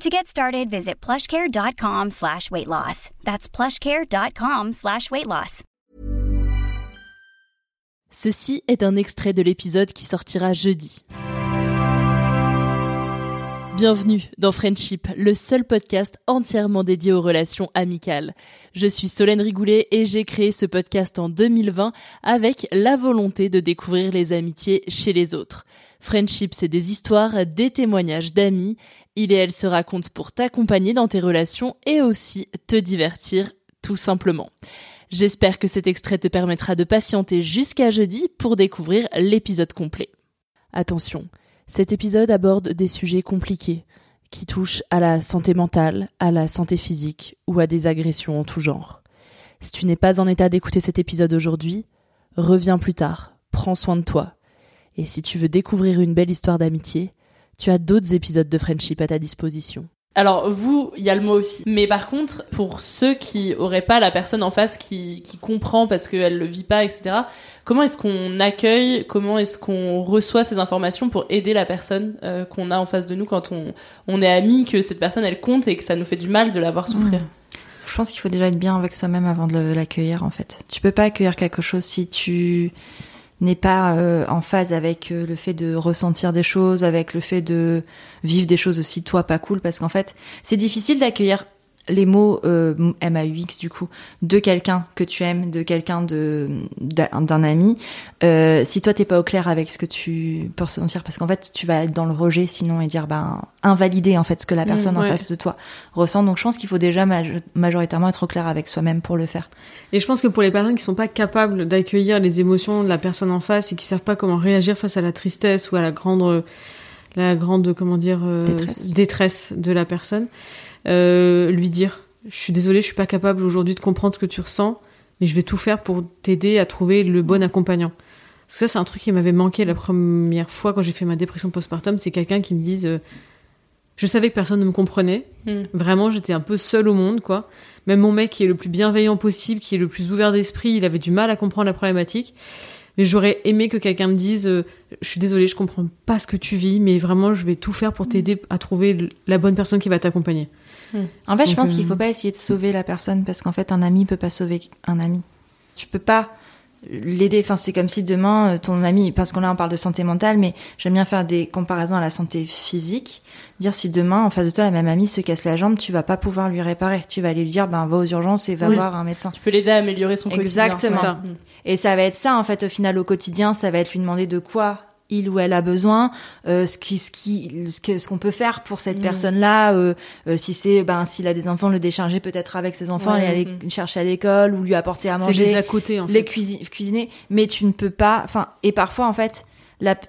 To get started, visit plushcare.com slash weight loss. That's plushcare.com slash weight loss. Ceci est un extrait de l'épisode qui sortira jeudi. Bienvenue dans Friendship, le seul podcast entièrement dédié aux relations amicales. Je suis Solène Rigoulet et j'ai créé ce podcast en 2020 avec la volonté de découvrir les amitiés chez les autres. Friendship, c'est des histoires, des témoignages d'amis. Il et elle se racontent pour t'accompagner dans tes relations et aussi te divertir tout simplement. J'espère que cet extrait te permettra de patienter jusqu'à jeudi pour découvrir l'épisode complet. Attention, cet épisode aborde des sujets compliqués qui touchent à la santé mentale, à la santé physique ou à des agressions en tout genre. Si tu n'es pas en état d'écouter cet épisode aujourd'hui, reviens plus tard, prends soin de toi. Et si tu veux découvrir une belle histoire d'amitié, tu as d'autres épisodes de Friendship à ta disposition. Alors vous, il y a le mot aussi. Mais par contre, pour ceux qui auraient pas la personne en face qui, qui comprend parce qu'elle le vit pas, etc. Comment est-ce qu'on accueille, comment est-ce qu'on reçoit ces informations pour aider la personne euh, qu'on a en face de nous quand on, on est amis, que cette personne elle compte et que ça nous fait du mal de la voir souffrir? Je pense qu'il faut déjà être bien avec soi-même avant de l'accueillir en fait. Tu peux pas accueillir quelque chose si tu n'est pas euh, en phase avec euh, le fait de ressentir des choses, avec le fait de vivre des choses aussi toi pas cool, parce qu'en fait c'est difficile d'accueillir les mots euh, MAUX du coup de quelqu'un que tu aimes, de quelqu'un de d'un ami, euh, si toi t'es pas au clair avec ce que tu peux ressentir, parce qu'en fait tu vas être dans le rejet sinon et dire ben invalider en fait ce que la personne Mmh, en face de toi ressent. Donc je pense qu'il faut déjà maj- majoritairement être au clair avec soi-même pour le faire. Et je pense que pour les personnes qui sont pas capables d'accueillir les émotions de la personne en face et qui savent pas comment réagir face à la tristesse ou à la grande, la grande, comment dire, euh, Détresse. détresse de la personne, euh, lui dire, je suis désolée, je suis pas capable aujourd'hui de comprendre ce que tu ressens, mais je vais tout faire pour t'aider à trouver le bon accompagnant. Parce que ça, c'est un truc qui m'avait manqué la première fois quand j'ai fait ma dépression postpartum, c'est quelqu'un qui me dise, euh, je savais que personne ne me comprenait, Hmm. Vraiment, j'étais un peu seule au monde, quoi. Même mon mec, qui est le plus bienveillant possible, qui est le plus ouvert d'esprit, il avait du mal à comprendre la problématique. Mais j'aurais aimé que quelqu'un me dise euh, Je suis désolée, je comprends pas ce que tu vis, mais vraiment, je vais tout faire pour t'aider à trouver la bonne personne qui va t'accompagner. En fait, je pense euh, qu'il faut pas essayer de sauver la personne parce qu'en fait, un ami peut pas sauver un ami. Tu peux pas l'aider. Enfin, c'est comme si demain, euh, ton ami, parce qu'on là, on parle de santé mentale, mais j'aime bien faire des comparaisons à la santé physique. Dire si demain, en face de toi, la même amie se casse la jambe, tu vas pas pouvoir lui réparer. Tu vas aller lui dire, ben, va aux urgences et va Oui. voir un médecin. Tu peux l'aider à améliorer son quotidien. Exactement. c'est ça. Et ça va être ça, en fait, au final, au quotidien, ça va être lui demander de quoi il ou elle a besoin, euh, ce qui, ce qui, ce que, ce qu'on peut faire pour cette Mhm. personne-là. euh, euh, si c'est, ben, s'il a des enfants, le décharger peut-être avec ses enfants, Ouais, aller mhm. chercher à l'école ou lui apporter à C'est les manger, à côté, en les fait. cuisi- cuisiner. Mais tu ne peux pas, enfin, et parfois, en fait,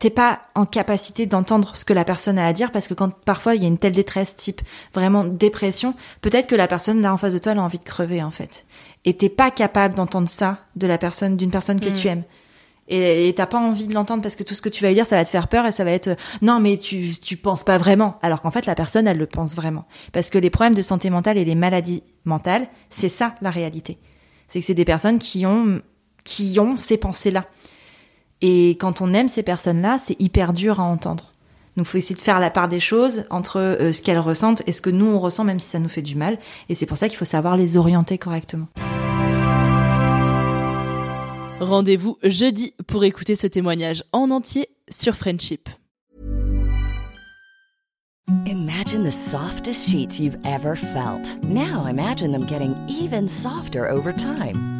t'es pas en capacité d'entendre ce que la personne a à dire parce que quand parfois il y a une telle détresse type vraiment dépression, peut-être que la personne là en face de toi elle a envie de crever en fait. Et t'es pas capable d'entendre ça de la personne, d'une personne que Mm. tu aimes. Et t'as pas envie de l'entendre parce que tout ce que tu vas lui dire, ça va te faire peur et ça va être euh, non mais tu tu penses pas vraiment. Alors qu'en fait la personne elle le pense vraiment. Parce que les problèmes de santé mentale et les maladies mentales, c'est ça la réalité. C'est que c'est des personnes qui ont, qui ont ces pensées-là. Et quand on aime ces personnes-là, c'est hyper dur à entendre. Donc, faut essayer de faire la part des choses entre euh, ce qu'elles ressentent et ce que nous on ressent, même si ça nous fait du mal. Et c'est pour ça qu'il faut savoir les orienter correctement. Rendez-vous jeudi pour écouter ce témoignage en entier sur Friendship. Imagine the softest sheets you've ever felt. Now imagine them getting even softer over time.